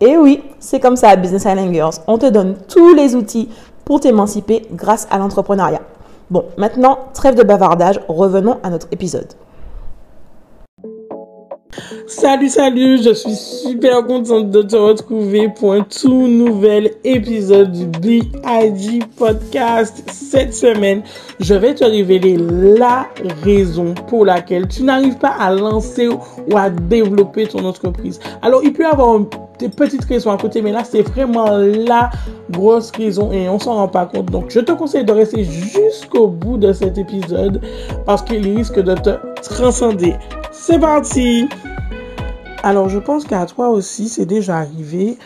Et oui, c'est comme ça Business Island Girls. On te donne tous les outils pour t'émanciper grâce à l'entrepreneuriat. Bon, maintenant, trêve de bavardage, revenons à notre épisode. Salut, salut, je suis super contente de te retrouver pour un tout nouvel épisode du BIG Podcast. Cette semaine, je vais te révéler la raison pour laquelle tu n'arrives pas à lancer ou à développer ton entreprise. Alors, il peut y avoir des petites raisons à côté, mais là, c'est vraiment la grosse raison et on s'en rend pas compte. Donc, je te conseille de rester jusqu'au bout de cet épisode parce qu'il risque de te transcender. C'est parti! Alors, je pense qu'à toi aussi, c'est déjà arrivé.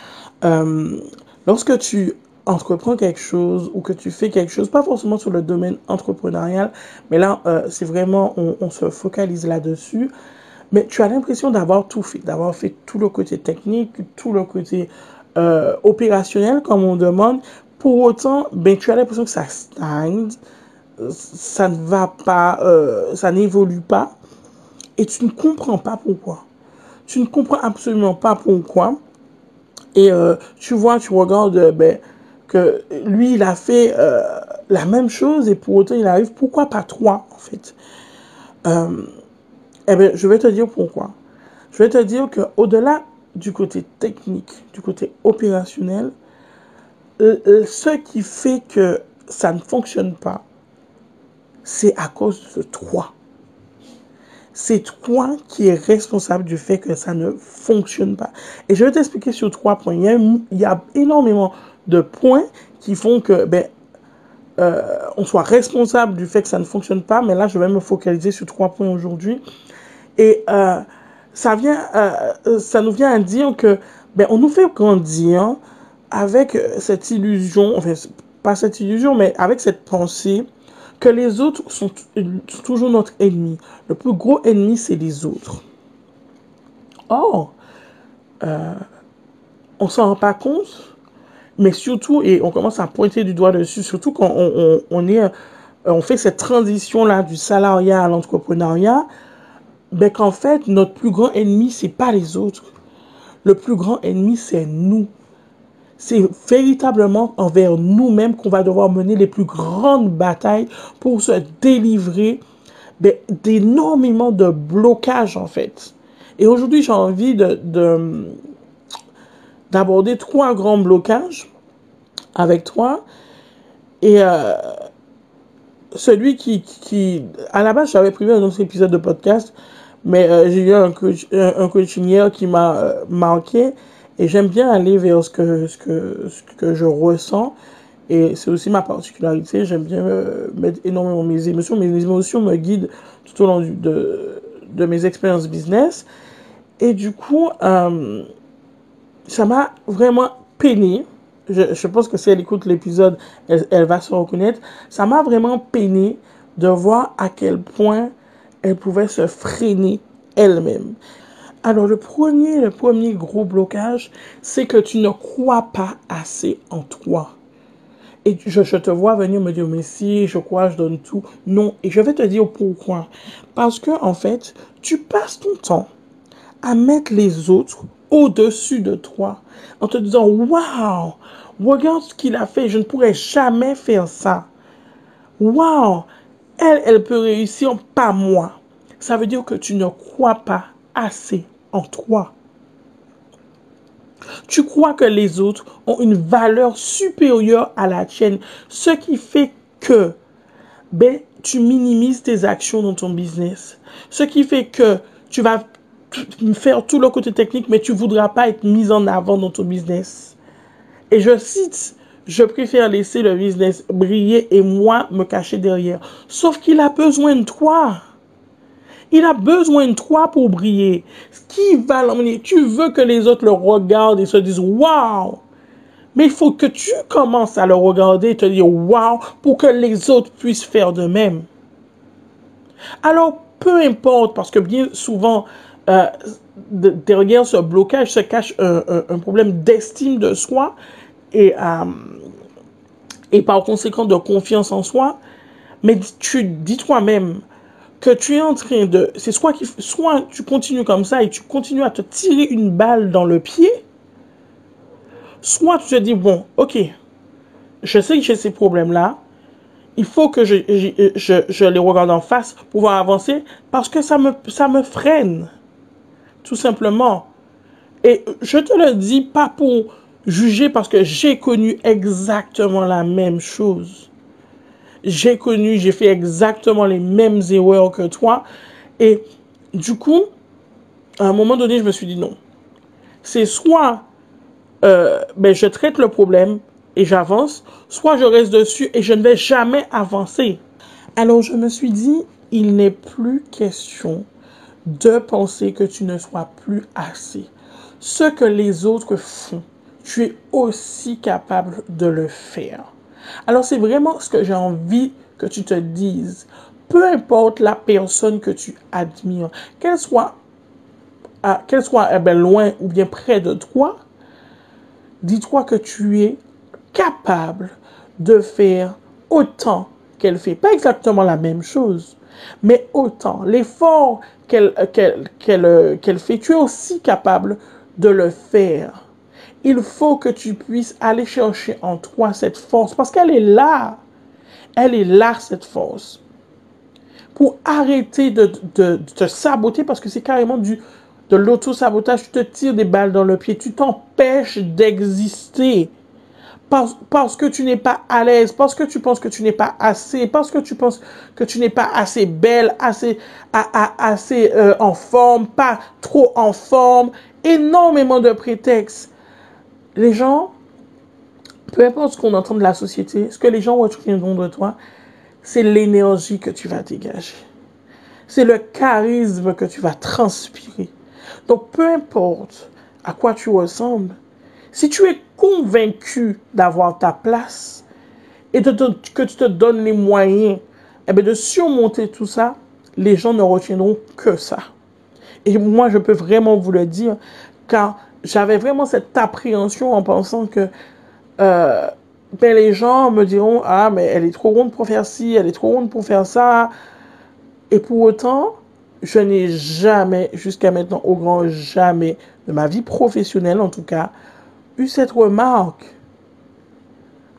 Euh, lorsque tu entreprends quelque chose ou que tu fais quelque chose, pas forcément sur le domaine entrepreneurial, mais là, euh, c'est vraiment, on, se focalise là-dessus. Mais tu as l'impression d'avoir tout fait, d'avoir fait tout le côté technique, tout le côté euh, opérationnel, comme on demande. Pour autant, ben, tu as l'impression que ça stagne, ça ne va pas, ça n'évolue pas, et tu ne comprends pas pourquoi. Tu ne comprends absolument pas pourquoi. Et euh, tu vois, tu regardes euh, ben, que lui, il a fait euh, la même chose et pour autant, il arrive. Pourquoi pas toi, en fait? Eh bien, je vais te dire pourquoi. Je vais te dire qu'au-delà du côté technique, du côté opérationnel, ce qui fait que ça ne fonctionne pas, c'est à cause de toi c'est toi qui es responsable du fait que ça ne fonctionne pas. Et je vais t'expliquer sur trois points. Il y, a, énormément de points qui font que ben, euh, on soit responsable du fait que ça ne fonctionne pas. Mais là, je vais me focaliser sur trois points aujourd'hui. Et euh, ça vient, euh, ça nous vient à dire que ben, on nous fait grandir avec cette illusion, enfin pas cette illusion, mais avec cette pensée que les autres sont toujours notre ennemi. Le plus gros ennemi, c'est les autres. Or, euh, on s'en rend pas compte, mais surtout, et on commence à pointer du doigt dessus, surtout quand on, est, euh, on fait cette transition-là du salariat à l'entrepreneuriat, ben qu'en fait, notre plus grand ennemi, c'est pas les autres. Le plus grand ennemi, c'est nous c'est véritablement envers nous-mêmes qu'on va devoir mener les plus grandes batailles pour se délivrer d'énormément de blocages en fait. Et aujourd'hui, j'ai envie de, d'aborder trois grands blocages avec toi. Et euh, celui qui, qui, à la base, j'avais prévu un autre épisode de podcast, mais euh, j'ai eu un, coach, un, coaching hier qui m'a euh, manqué. Et j'aime bien aller vers ce que, ce que, ce que je ressens. Et c'est aussi ma particularité. J'aime bien euh, mettre énormément mes émotions. Mes émotions me guident tout au long de, de mes expériences business. Et du coup, euh, ça m'a vraiment peiné. Je, je, pense que si elle écoute l'épisode, elle, elle, va se reconnaître. Ça m'a vraiment peiné de voir à quel point elle pouvait se freiner elle-même. Alors le premier, le premier gros blocage, c'est que tu ne crois pas assez en toi. Et je, te vois venir me dire, mais si, je crois, je donne tout. Non. Et je vais te dire pourquoi. Parce que, en fait, tu passes ton temps à mettre les autres au-dessus de toi. En te disant, waouh, regarde ce qu'il a fait. Je ne pourrais jamais faire ça. Waouh, elle, elle peut réussir, pas moi. Ça veut dire que tu ne crois pas assez en toi. Tu crois que les autres ont une valeur supérieure à la tienne, ce qui fait que ben, tu minimises tes actions dans ton business. Ce qui fait que tu vas faire tout le côté technique, mais tu voudras pas être mis en avant dans ton business. Et je cite, je préfère laisser le business briller et moi me cacher derrière. Sauf qu'il a besoin de toi. Il a besoin de toi pour briller. Qui va l'emmener? Tu veux que les autres le regardent et se disent waouh! Mais il faut que tu commences à le regarder et te dire waouh pour que les autres puissent faire de même. Alors, peu importe, parce que bien souvent, derrière ce blocage se cache un, problème d'estime de soi euh, et par conséquent de confiance en soi. Mais tu dis toi-même, que tu es en train de... C'est soit, soit tu continues comme ça et tu continues à te tirer une balle dans le pied, soit tu te dis, bon, ok, je sais que j'ai ces problèmes-là, il faut que je, je, les regarde en face pour pouvoir avancer parce que ça me, ça me freine, tout simplement. Et je te le dis pas pour juger parce que j'ai connu exactement la même chose j'ai connu, j'ai fait exactement les mêmes erreurs que toi. Et du coup, à un moment donné, je me suis dit non. C'est soit euh, ben, je traite le problème et j'avance, soit je reste dessus et je ne vais jamais avancer. Alors je me suis dit, il n'est plus question de penser que tu ne sois plus assez. Ce que les autres font, tu es aussi capable de le faire. Alors c'est vraiment ce que j'ai envie que tu te dises. Peu importe la personne que tu admires, qu'elle soit, qu'elle soit eh ben, loin ou bien près de toi, dis-toi que tu es capable de faire autant qu'elle fait. Pas exactement la même chose, mais autant. L'effort qu'elle fait, tu es aussi capable de le faire il faut que tu puisses aller chercher en toi cette force parce qu'elle est là. Elle est là, cette force. Pour arrêter de, te saboter parce que c'est carrément du, de l'auto-sabotage. Tu te tires des balles dans le pied. Tu t'empêches d'exister. Parce, parce, que tu n'es pas à l'aise, parce que tu penses que tu n'es pas assez, parce que tu penses que tu n'es pas assez belle, assez, assez euh, en forme, pas trop en forme, énormément de prétextes les gens, peu importe ce qu'on entend de la société, ce que les gens retiendront de toi, c'est l'énergie que tu vas dégager. C'est le charisme que tu vas transpirer. Donc, peu importe à quoi tu ressembles, si tu es convaincu d'avoir ta place et que tu te donnes les moyens eh bien, de surmonter tout ça, les gens ne retiendront que ça. Et moi, je peux vraiment vous le dire, car j'avais vraiment cette appréhension en pensant que euh, ben les gens me diront ah mais elle est trop ronde pour faire ci, elle est trop ronde pour faire ça. Et pour autant, je n'ai jamais, jusqu'à maintenant, au grand jamais de ma vie professionnelle en tout cas, eu cette remarque.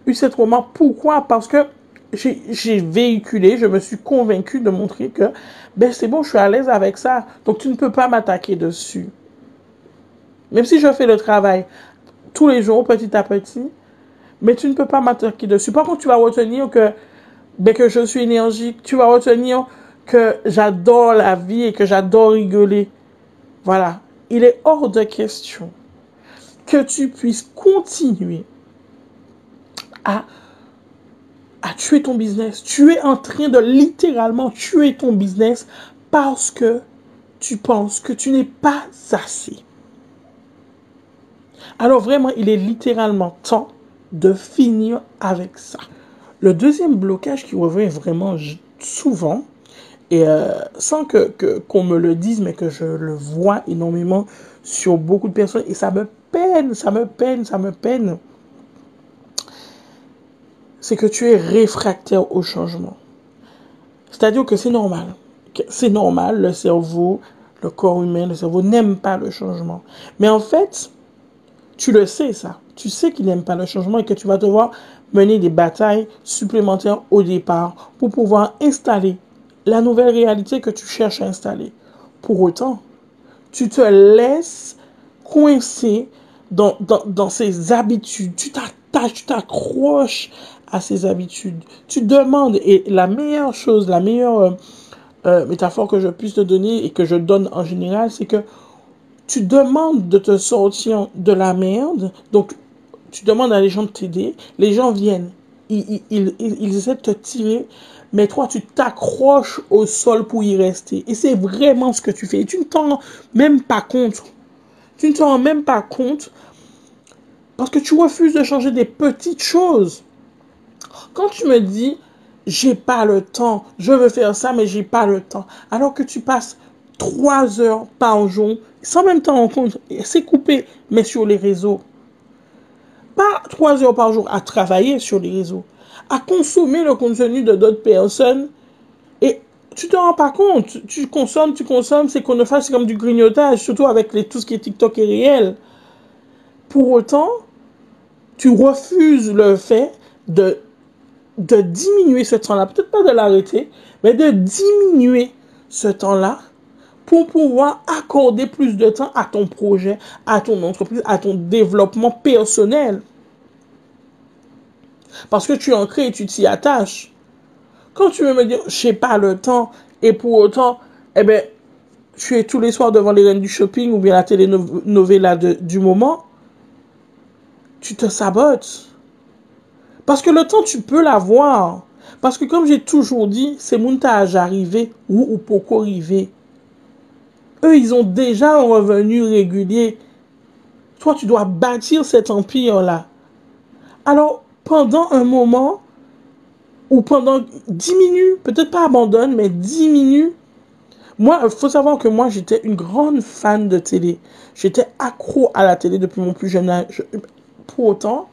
Eu cette remarque. Pourquoi? Parce que j'ai véhiculé, je me suis convaincu de montrer que ben c'est bon, je suis à l'aise avec ça. Donc tu ne peux pas m'attaquer dessus. Même si je fais le travail tous les jours, petit à petit, mais tu ne peux pas m'attaquer dessus. Par contre, tu vas retenir que, ben, que je suis énergique. Tu vas retenir que j'adore la vie et que j'adore rigoler. Voilà. Il est hors de question que tu puisses continuer à, à tuer ton business. Tu es en train de littéralement tuer ton business parce que tu penses que tu n'es pas assez. Alors vraiment, il est littéralement temps de finir avec ça. Le deuxième blocage qui revient vraiment souvent, et euh, sans que qu'on me le dise, mais que je le vois énormément sur beaucoup de personnes, et ça me peine, ça me peine, ça me peine, c'est que tu es réfractaire au changement. C'est-à-dire que c'est normal. C'est normal, le cerveau, le corps humain, le cerveau n'aime pas le changement. Mais en fait, tu le sais ça. Tu sais qu'il n'aime pas le changement et que tu vas devoir mener des batailles supplémentaires au départ pour pouvoir installer la nouvelle réalité que tu cherches à installer. Pour autant, tu te laisses coincer dans, dans, dans ces habitudes. Tu t'attaches, tu t'accroches à ses habitudes. Tu demandes, et la meilleure chose, la meilleure euh, euh, métaphore que je puisse te donner et que je donne en général, c'est que tu demandes de te sortir de la merde, donc tu demandes à les gens de t'aider, les gens viennent, ils, ils, ils, essaient de te tirer, mais toi tu t'accroches au sol pour y rester. Et c'est vraiment ce que tu fais. Et tu ne t'en rends même pas compte. Tu ne t'en rends même pas compte parce que tu refuses de changer des petites choses. Quand tu me dis, j'ai pas le temps, je veux faire ça, mais j'ai pas le temps, alors que tu passes trois heures par jour, sans même t'en rendre compte, c'est coupé, mais sur les réseaux. Pas trois heures par jour à travailler sur les réseaux, à consommer le contenu de d'autres personnes et tu te rends pas compte. Tu consommes, tu consommes, c'est qu'on ne fasse comme du grignotage, surtout avec les, tout ce qui est TikTok et réel. Pour autant, tu refuses le fait de de diminuer ce temps-là, peut-être pas de l'arrêter, mais de diminuer ce temps-là pour pouvoir accorder plus de temps à ton projet, à ton entreprise, à ton développement personnel. Parce que tu es ancré et tu t'y attaches. Quand tu veux me dire, j'ai pas le temps, et pour autant, eh ben, tu es tous les soirs devant les reines du shopping ou bien la télénovela du moment, tu te sabotes. Parce que le temps, tu peux l'avoir. Parce que comme j'ai toujours dit, c'est montage arrivé ou, ou pourquoi arriver. Eux, ils ont déjà un revenu régulier. Toi, tu dois bâtir cet empire-là. Alors, pendant un moment, ou pendant 10 minutes, peut-être pas abandonne, mais 10 minutes, moi, faut savoir que moi, j'étais une grande fan de télé. J'étais accro à la télé depuis mon plus jeune âge. Pour autant,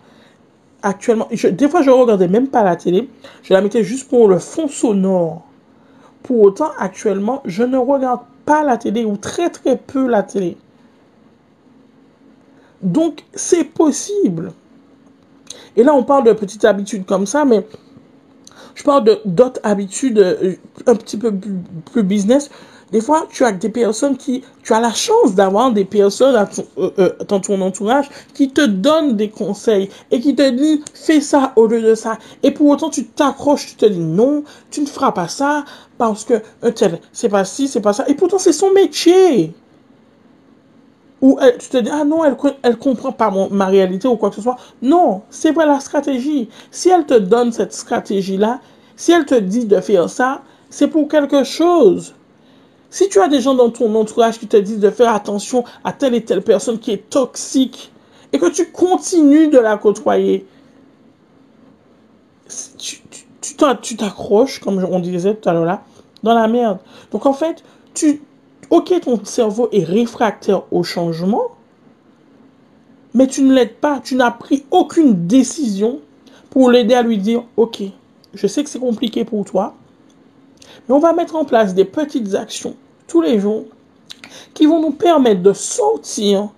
actuellement, des fois je regardais même pas la télé, je la mettais juste pour le fond sonore. Pour autant, actuellement, je ne regarde pas la télé ou très très peu la télé. Donc, c'est possible. Et là, on parle de petites habitudes comme ça, mais je parle d'autres habitudes euh, un petit peu plus business. Des fois, tu as des personnes qui, tu as la chance d'avoir des personnes euh, euh, dans ton entourage qui te donnent des conseils et qui te disent fais ça au lieu de ça. Et pour autant, tu t'accroches, tu te dis non, tu ne feras pas ça parce que un tel, c'est pas ci, c'est pas ça. Et pourtant, c'est son métier. Ou tu te dis, ah non, elle, elle comprend pas ma réalité ou quoi que ce soit. Non, c'est pas la stratégie. Si elle te donne cette stratégie-là, si elle te dit de faire ça, c'est pour quelque chose. Si tu as des gens dans ton entourage qui te disent de faire attention à telle et telle personne qui est toxique et que tu continues de la côtoyer, tu t'accroches, comme on disait tout à l'heure là, dans la merde. Donc en fait, tu, ok, ton cerveau est réfractaire au changement, mais tu ne l'aides pas, tu n'as pris aucune décision pour l'aider à lui dire, ok, je sais que c'est compliqué pour toi, mais on va mettre en place des petites actions tous les jours qui vont nous permettre de sortir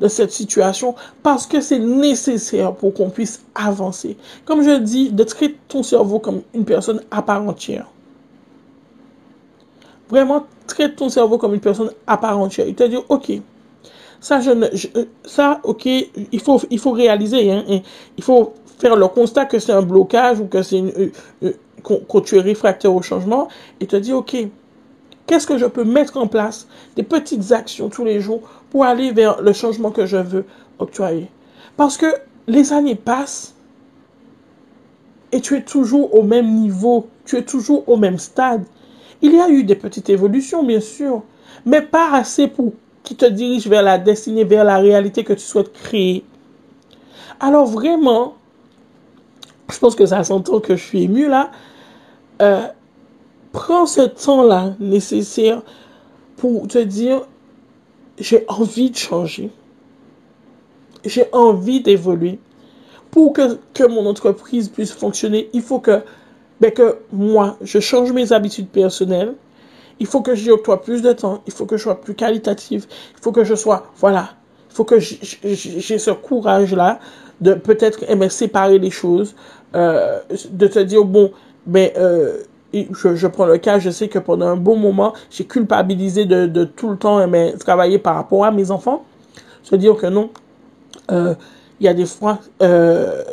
de cette situation parce que c'est nécessaire pour qu'on puisse avancer. Comme je dis, de traiter ton cerveau comme une personne à part entière. Vraiment, traite ton cerveau comme une personne à part entière. Il te dit, ok, ça, ça, ok, il faut, il faut réaliser, hein, il faut faire le constat que c'est un blocage ou que c'est tu es réfractaire au changement, et te dit, OK, qu'est-ce que je peux mettre en place Des petites actions tous les jours pour aller vers le changement que je veux octroyer. Parce que les années passent et tu es toujours au même niveau, tu es toujours au même stade. Il y a eu des petites évolutions, bien sûr, mais pas assez pour qui te dirige vers la destinée, vers la réalité que tu souhaites créer. Alors vraiment, je pense que ça s'entend que je suis ému là. Euh, prends ce temps-là nécessaire pour te dire, j'ai envie de changer. J'ai envie d'évoluer. Pour que, que, mon entreprise puisse fonctionner, il faut que, ben que moi, je change mes habitudes personnelles. Il faut que j'y octroie plus de temps. Il faut que je sois plus qualitative. Il faut que je sois, voilà. Il faut que j'ai ce courage-là de peut-être aimer séparer les choses, euh, de te dire, bon, ben, euh, je, je, prends le cas, je sais que pendant un bon moment, j'ai culpabilisé de, de, tout le temps aimer travailler par rapport à mes enfants. Se dire que non, euh, il y a des fois,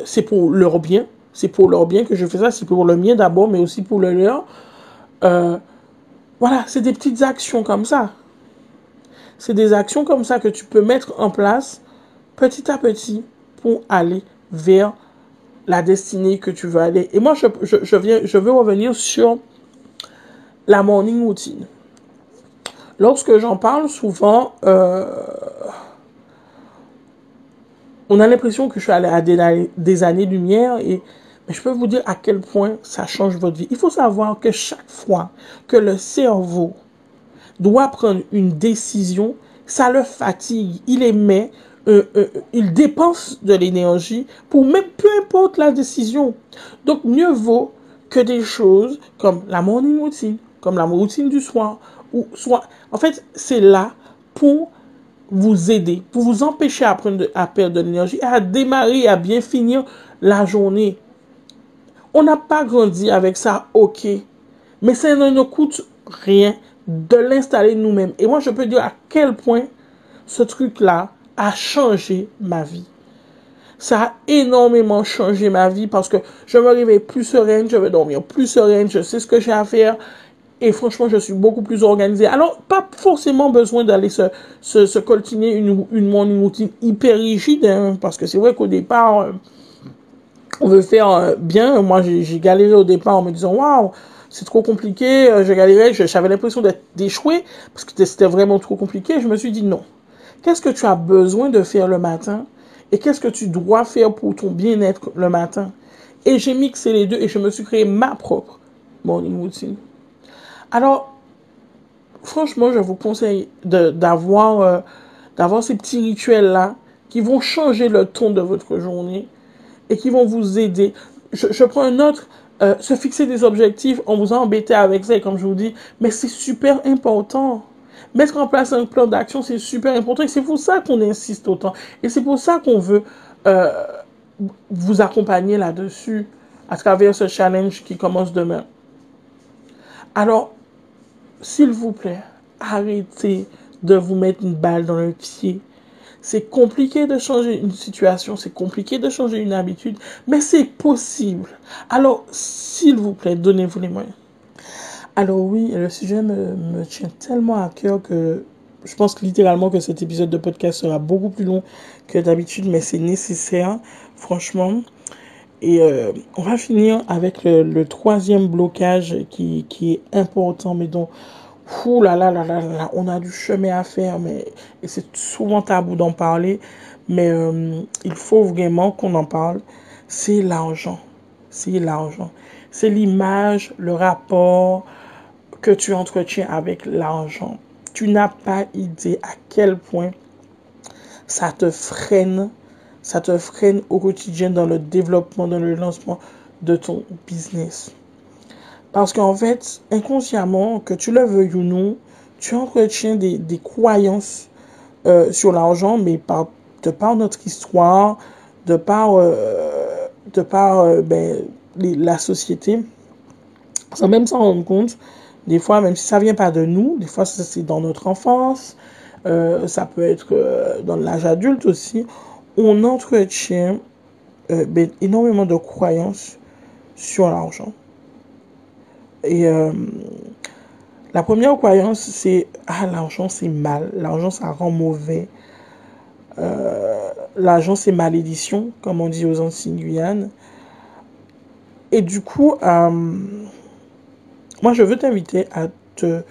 c'est pour leur bien, c'est pour leur bien que je fais ça, c'est pour le mien d'abord, mais aussi pour le leur. Voilà, c'est des petites actions comme ça. C'est des actions comme ça que tu peux mettre en place petit à petit pour aller vers la destinée que tu veux aller. Et moi, je, je, viens, je veux revenir sur la morning routine. Lorsque j'en parle souvent, euh, on a l'impression que je suis allé à des, des années-lumière et mais je peux vous dire à quel point ça change votre vie. Il faut savoir que chaque fois que le cerveau doit prendre une décision, ça le fatigue. Il émet, euh, euh, il dépense de l'énergie pour même peu importe la décision. Donc mieux vaut que des choses comme la morning routine, comme la routine du soir, ou soit, en fait, c'est là pour vous aider, pour vous empêcher à, à perdre de l'énergie, à démarrer, à bien finir la journée. On n'a pas grandi avec ça, ok. Mais ça ne nous coûte rien de l'installer nous-mêmes. Et moi, je peux dire à quel point ce truc-là a changé ma vie. Ça a énormément changé ma vie parce que je me réveille plus sereine, je vais dormir plus sereine, je sais ce que j'ai à faire. Et franchement, je suis beaucoup plus organisée. Alors, pas forcément besoin d'aller se, se, coltiner une, une morning routine hyper rigide, hein, parce que c'est vrai qu'au départ, euh, on veut faire euh, bien. Moi, j'ai galéré au départ en me disant, waouh, c'est trop compliqué. Euh, j'ai galéré, j'avais l'impression d'être d'échouer parce que c'était vraiment trop compliqué. Je me suis dit non. Qu'est-ce que tu as besoin de faire le matin et qu'est-ce que tu dois faire pour ton bien-être le matin? Et j'ai mixé les deux et je me suis créé ma propre morning routine. Alors, franchement, je vous conseille d'avoir euh, d'avoir ces petits rituels là qui vont changer le ton de votre journée et qui vont vous aider. Je, prends un autre, euh, se fixer des objectifs, on vous a embêté avec ça, comme je vous dis, mais c'est super important. Mettre en place un plan d'action, c'est super important, et c'est pour ça qu'on insiste autant. Et c'est pour ça qu'on veut euh, vous accompagner là-dessus, à travers ce challenge qui commence demain. Alors, s'il vous plaît, arrêtez de vous mettre une balle dans le pied c'est compliqué de changer une situation, c'est compliqué de changer une habitude, mais c'est possible. Alors, s'il vous plaît, donnez-vous les moyens. Alors oui, le sujet me, me, tient tellement à cœur que je pense littéralement que cet épisode de podcast sera beaucoup plus long que d'habitude, mais c'est nécessaire, franchement. Et euh, on va finir avec le, le troisième blocage qui, qui, est important, mais dont Ouh là là là là là, on a du chemin à faire, mais et c'est souvent tabou d'en parler, mais euh, il faut vraiment qu'on en parle. C'est l'argent, c'est l'argent, c'est l'image, le rapport que tu entretiens avec l'argent. Tu n'as pas idée à quel point ça te freine, ça te freine au quotidien dans le développement, dans le lancement de ton business. Parce qu'en fait, inconsciemment, que tu le veuilles ou non, tu entretiens des, des croyances euh, sur l'argent, mais par, de par notre histoire, de par, euh, de par euh, ben, la société, sans même s'en rendre compte, des fois, même si ça vient pas de nous, des fois c'est dans notre enfance, euh, ça peut être euh, dans l'âge adulte aussi, on entretient euh, ben, énormément de croyances sur l'argent. Et la première croyance, c'est Ah, l'argent, c'est mal. L'argent, ça rend mauvais. L'argent, c'est malédiction, comme on dit aux Antilles Guyane. Et du coup, moi, je veux t'inviter à te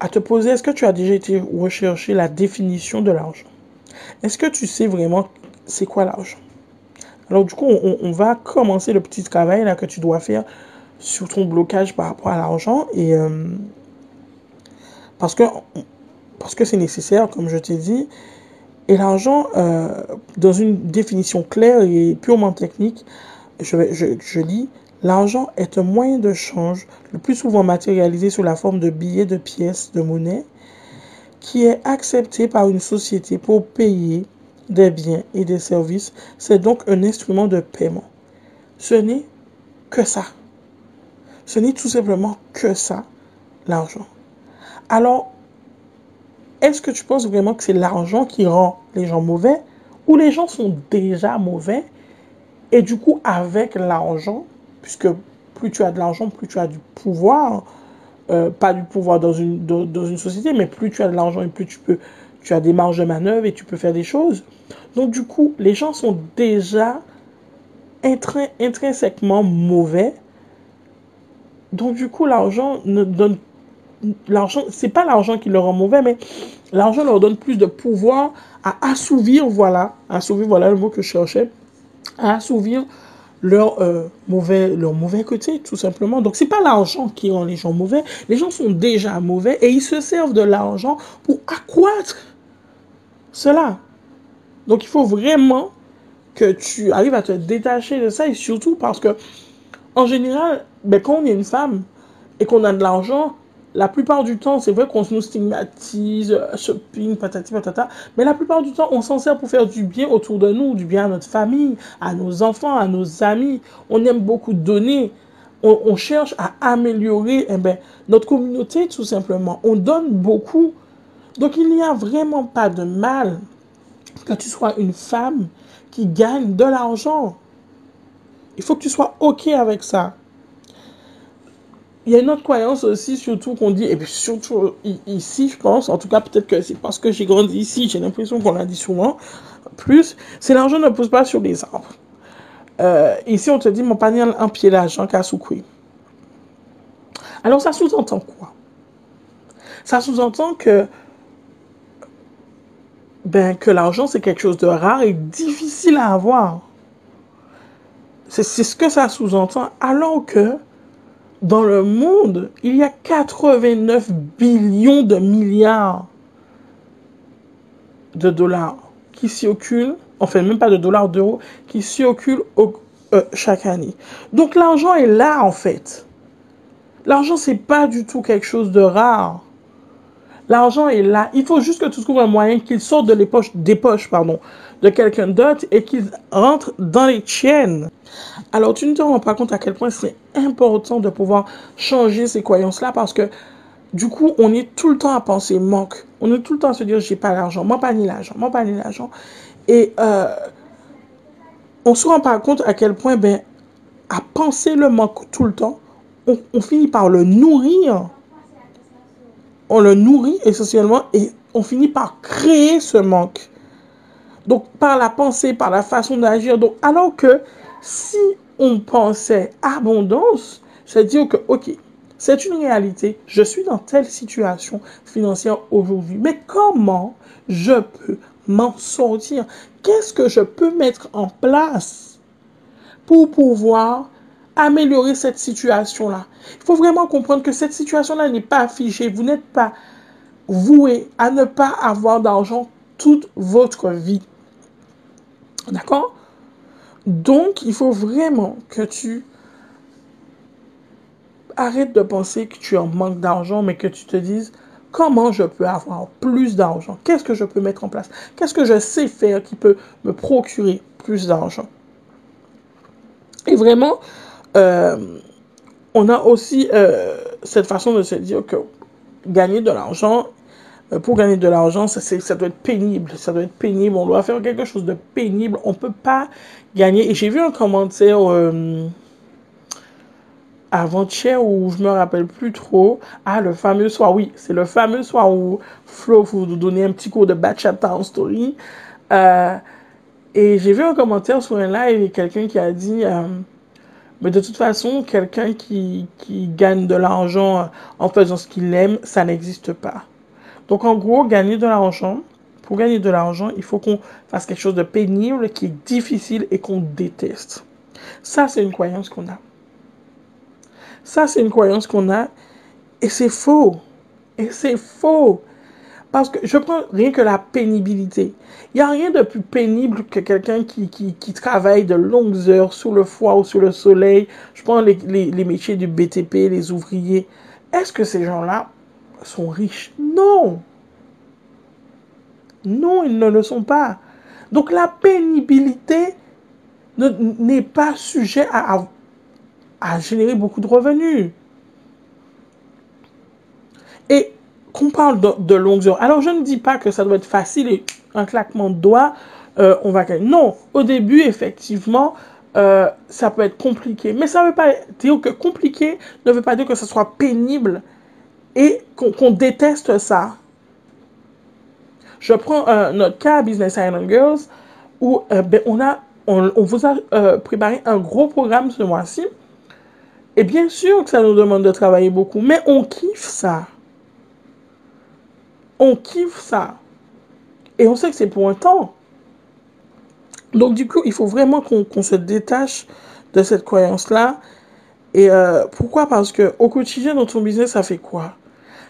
à te poser, est-ce que tu as déjà été rechercher la définition de l'argent? Est-ce que tu sais vraiment c'est quoi l'argent? Alors du coup, on, va commencer le petit travail là que tu dois faire sur ton blocage par rapport à l'argent et euh, parce que parce que c'est nécessaire, comme je t'ai dit. Et l'argent, euh, dans une définition claire et purement technique, je, je, je lis L'argent est un moyen de change, le plus souvent matérialisé sous la forme de billets, de pièces, de monnaie, qui est accepté par une société pour payer des biens et des services. C'est donc un instrument de paiement. Ce n'est que ça. Ce n'est tout simplement que ça, l'argent. Alors, est-ce que tu penses vraiment que c'est l'argent qui rend les gens mauvais? Ou les gens sont déjà mauvais? Et du coup, avec l'argent, puisque plus tu as de l'argent, plus tu as du pouvoir, euh, pas du pouvoir dans une, dans, une société, mais plus tu as de l'argent et plus tu peux, tu as des marges de manœuvre et tu peux faire des choses. Donc du coup, les gens sont déjà intrinsèquement mauvais. Donc du coup, l'argent ne donne l'argent, c'est pas l'argent qui leur rend mauvais, mais l'argent leur donne plus de pouvoir à assouvir, voilà, assouvir, voilà le mot que je cherchais, à assouvir leur euh, mauvais leur mauvais côté tout simplement. Donc c'est pas l'argent qui rend les gens mauvais. Les gens sont déjà mauvais et ils se servent de l'argent pour accroître cela. Donc il faut vraiment que tu arrives à te détacher de ça et surtout parce que en général ben, quand on est une femme et qu'on a de l'argent la plupart du temps, c'est vrai qu'on nous stigmatise, euh, shopping, patati patata, mais la plupart du temps, on s'en sert pour faire du bien autour de nous, du bien à notre famille, à nos enfants, à nos amis. On aime beaucoup donner. On, cherche à améliorer eh ben, notre communauté, tout simplement. On donne beaucoup. Donc, il n'y a vraiment pas de mal que tu sois une femme qui gagne de l'argent. Il faut que tu sois OK avec ça il y a une autre croyance aussi, surtout qu'on dit, et puis surtout ici, je pense, en tout cas peut-être que c'est parce que j'ai grandi ici, j'ai l'impression qu'on l'a dit souvent, plus, c'est l'argent ne pousse pas sur les arbres. Euh, ici, on te dit, mon panier en pied l'argent qu'à Alors, ça sous-entend quoi? Ça sous-entend que, ben, que l'argent, c'est quelque chose de rare et difficile à avoir. C'est ce que ça sous-entend, alors que dans le monde, il y a 89 billions de milliards de dollars qui circulent, enfin même pas de dollars, d'euros, qui circulent euh, chaque année. Donc l'argent est là en fait. L'argent c'est pas du tout quelque chose de rare. L'argent est là. Il faut juste que tu trouves un moyen qu'il sorte de les poches, des poches, pardon, de quelqu'un d'autre et qu'il rentre dans les tiennes. Alors, tu ne te rends pas compte à quel point c'est important de pouvoir changer ces croyances-là parce que du coup, on est tout le temps à penser manque. On est tout le temps à se dire, j'ai pas l'argent, moi pas ni l'argent, moi pas ni l'argent. Et euh, on se rend pas compte à quel point, ben, à penser le manque tout le temps, on, on finit par le nourrir. On le nourrit essentiellement et on finit par créer ce manque. Donc, par la pensée, par la façon d'agir. Donc, alors que si on pensait abondance, c'est-à-dire que, ok, c'est une réalité, je suis dans telle situation financière aujourd'hui, mais comment je peux m'en sortir? Qu'est-ce que je peux mettre en place pour pouvoir améliorer cette situation-là. Il faut vraiment comprendre que cette situation-là n'est pas affichée. Vous n'êtes pas voué à ne pas avoir d'argent toute votre vie. D'accord? Donc, il faut vraiment que tu arrêtes de penser que tu en manques d'argent, mais que tu te dises comment je peux avoir plus d'argent? Qu'est-ce que je peux mettre en place? Qu'est-ce que je sais faire qui peut me procurer plus d'argent? Et vraiment, euh, on a aussi euh, cette façon de se dire que gagner de l'argent euh, pour gagner de l'argent, ça, doit être pénible. Ça doit être pénible. On doit faire quelque chose de pénible. On peut pas gagner. Et j'ai vu un commentaire avant-hier où je me rappelle plus trop. Ah, le fameux soir. Oui, c'est le fameux soir où Flo vous donner un petit cours de bachata en story. Et j'ai vu un commentaire sur un live et quelqu'un qui a dit Mais de toute façon, quelqu'un qui, qui gagne de l'argent en faisant ce qu'il aime, ça n'existe pas. Donc en gros, gagner de l'argent, pour gagner de l'argent, il faut qu'on fasse quelque chose de pénible, qui est difficile et qu'on déteste. Ça, c'est une croyance qu'on a. Ça, c'est une croyance qu'on a et c'est faux. Et c'est faux. Parce que je prends rien que la pénibilité. Il n'y a rien de plus pénible que quelqu'un qui, qui, travaille de longues heures sous le foie ou sous le soleil. Je prends les métiers du BTP, les ouvriers. Est-ce que ces gens-là sont riches? Non. Non, ils ne le sont pas. Donc la pénibilité n'est pas sujet à, à générer beaucoup de revenus. Et qu'on parle de, longues heures. Alors, je ne dis pas que ça doit être facile et un claquement de doigts, euh, on va gagner. Non, au début, effectivement, euh, ça peut être compliqué. Mais ça ne veut pas dire que compliqué ne veut pas dire que ce soit pénible et qu'on déteste ça. Je prends euh, notre cas Business Island Girls où ben, on, a, on, on vous a préparé un gros programme ce mois-ci. Et bien sûr que ça nous demande de travailler beaucoup, mais on kiffe ça on kiffe ça. Et on sait que c'est pour un temps. Donc du coup, il faut vraiment qu'on se détache de cette croyance-là. Et euh, pourquoi? Parce que au quotidien, dans ton business, ça fait quoi?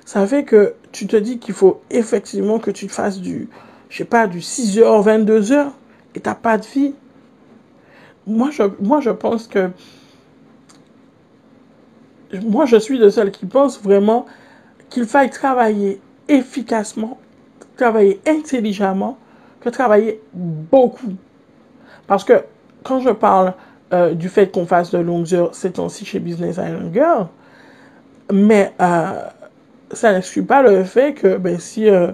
Ça fait que tu te dis qu'il faut effectivement que tu fasses du, je sais pas, du 6h, 22h, et t'as pas de vie. Moi, je, moi, je pense que... Moi, je suis de celle qui pense vraiment qu'il faille travailler efficacement, travailler intelligemment, que travailler beaucoup. Parce que quand je parle euh, du fait qu'on fasse de longues heures, c'est aussi chez Business Island Girl, mais euh, ça n'exclut pas le fait que ben, si euh,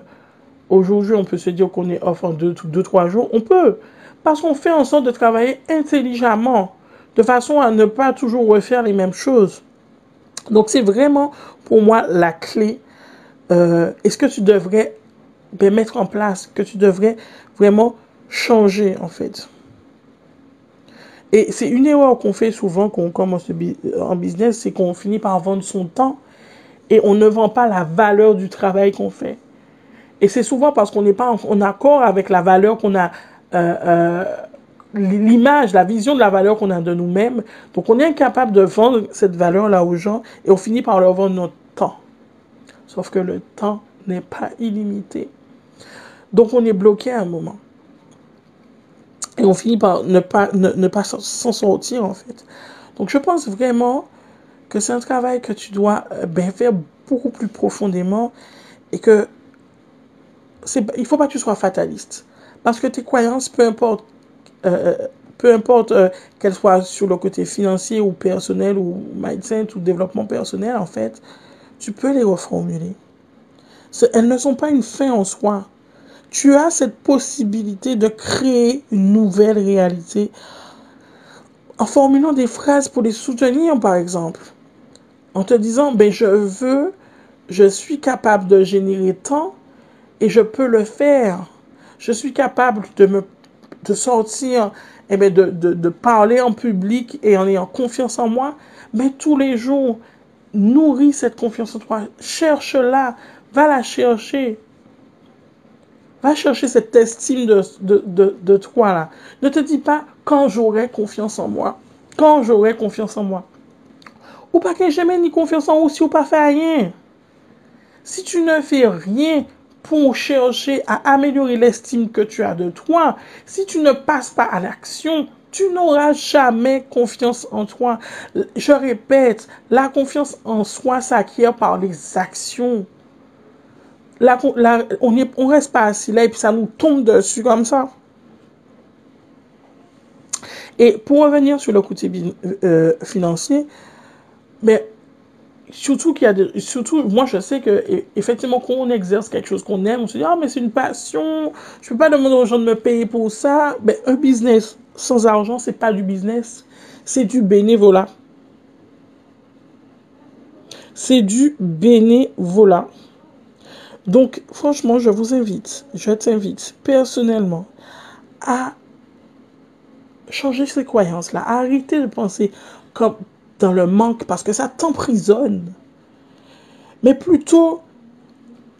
aujourd'hui on peut se dire qu'on est off en deux, deux, trois jours, on peut. Parce qu'on fait en sorte de travailler intelligemment, de façon à ne pas toujours refaire les mêmes choses. Donc c'est vraiment pour moi la clé euh, est-ce que tu devrais mettre en place, que tu devrais vraiment changer en fait? Et c'est une erreur qu'on fait souvent quand on commence en business, c'est qu'on finit par vendre son temps et on ne vend pas la valeur du travail qu'on fait. Et c'est souvent parce qu'on n'est pas en, accord avec la valeur qu'on a, euh, euh, l'image, la vision de la valeur qu'on a de nous-mêmes. Donc on est incapable de vendre cette valeur-là aux gens et on finit par leur vendre notre. Sauf que le temps n'est pas illimité. Donc on est bloqué à un moment. Et on finit par ne pas, ne, pas s'en sortir en fait. Donc je pense vraiment que c'est un travail que tu dois euh, ben, faire beaucoup plus profondément et que c'est, il faut pas que tu sois fataliste. Parce que tes croyances, peu importe, euh, euh, peu importe qu'elles soient sur le côté financier ou personnel ou mindset ou développement personnel, en fait, tu peux les reformuler. Elles ne sont pas une fin en soi. Tu as cette possibilité de créer une nouvelle réalité en formulant des phrases pour les soutenir, par exemple. En te disant, ben, je veux, je suis capable de générer tant et je peux le faire. Je suis capable de me, de sortir, et eh ben, de, de, de parler en public et en ayant confiance en moi, mais tous les jours, nourris cette confiance en toi. Cherche-la. Va la chercher. Va chercher cette estime de, de, de, toi là. Ne te dis pas quand j'aurai confiance en moi. Quand j'aurai confiance en moi. Ou pas que jamais ni confiance en vous si ou pas fait rien. Si tu ne fais rien pour chercher à améliorer l'estime que tu as de toi, si tu ne passes pas à l'action, tu n'auras jamais confiance en toi. Je répète, la confiance en soi s'acquiert par les actions. on ne reste pas assis là et puis ça nous tombe dessus comme ça. Et pour revenir sur le côté euh, financier, mais surtout qu'il y a surtout moi je sais que effectivement quand on exerce quelque chose qu'on aime on se dit ah mais c'est une passion je peux pas demander aux gens de me payer pour ça mais un business sans argent, c'est pas du business, c'est du bénévolat. C'est du bénévolat. Donc, franchement, je vous invite, je t'invite personnellement à changer ces croyances-là, à arrêter de penser comme dans le manque parce que ça t'emprisonne. Mais plutôt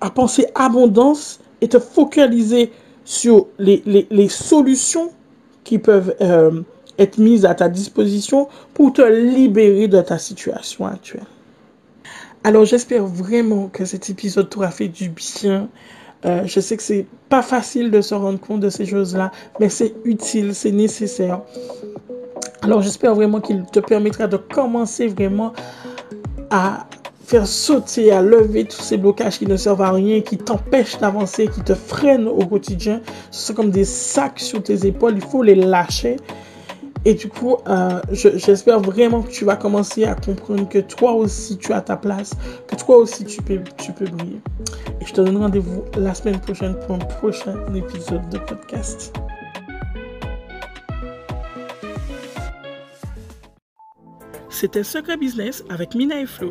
à penser abondance et te focaliser sur les, solutions qui peuvent euh, être mises à ta disposition pour te libérer de ta situation actuelle. Alors j'espère vraiment que cet épisode t'aura fait du bien. Euh, je sais que c'est pas facile de se rendre compte de ces choses-là, mais c'est utile, c'est nécessaire. Alors j'espère vraiment qu'il te permettra de commencer vraiment à faire sauter, à lever tous ces blocages qui ne servent à rien, qui t'empêchent d'avancer, qui te freinent au quotidien. Ce sont comme des sacs sur tes épaules, il faut les lâcher. Et du coup, euh, j'espère vraiment que tu vas commencer à comprendre que toi aussi tu as ta place, que toi aussi tu peux, tu peux briller. Et je te donne rendez-vous la semaine prochaine pour un prochain épisode de podcast. C'était Secret Business avec Mina et Flo.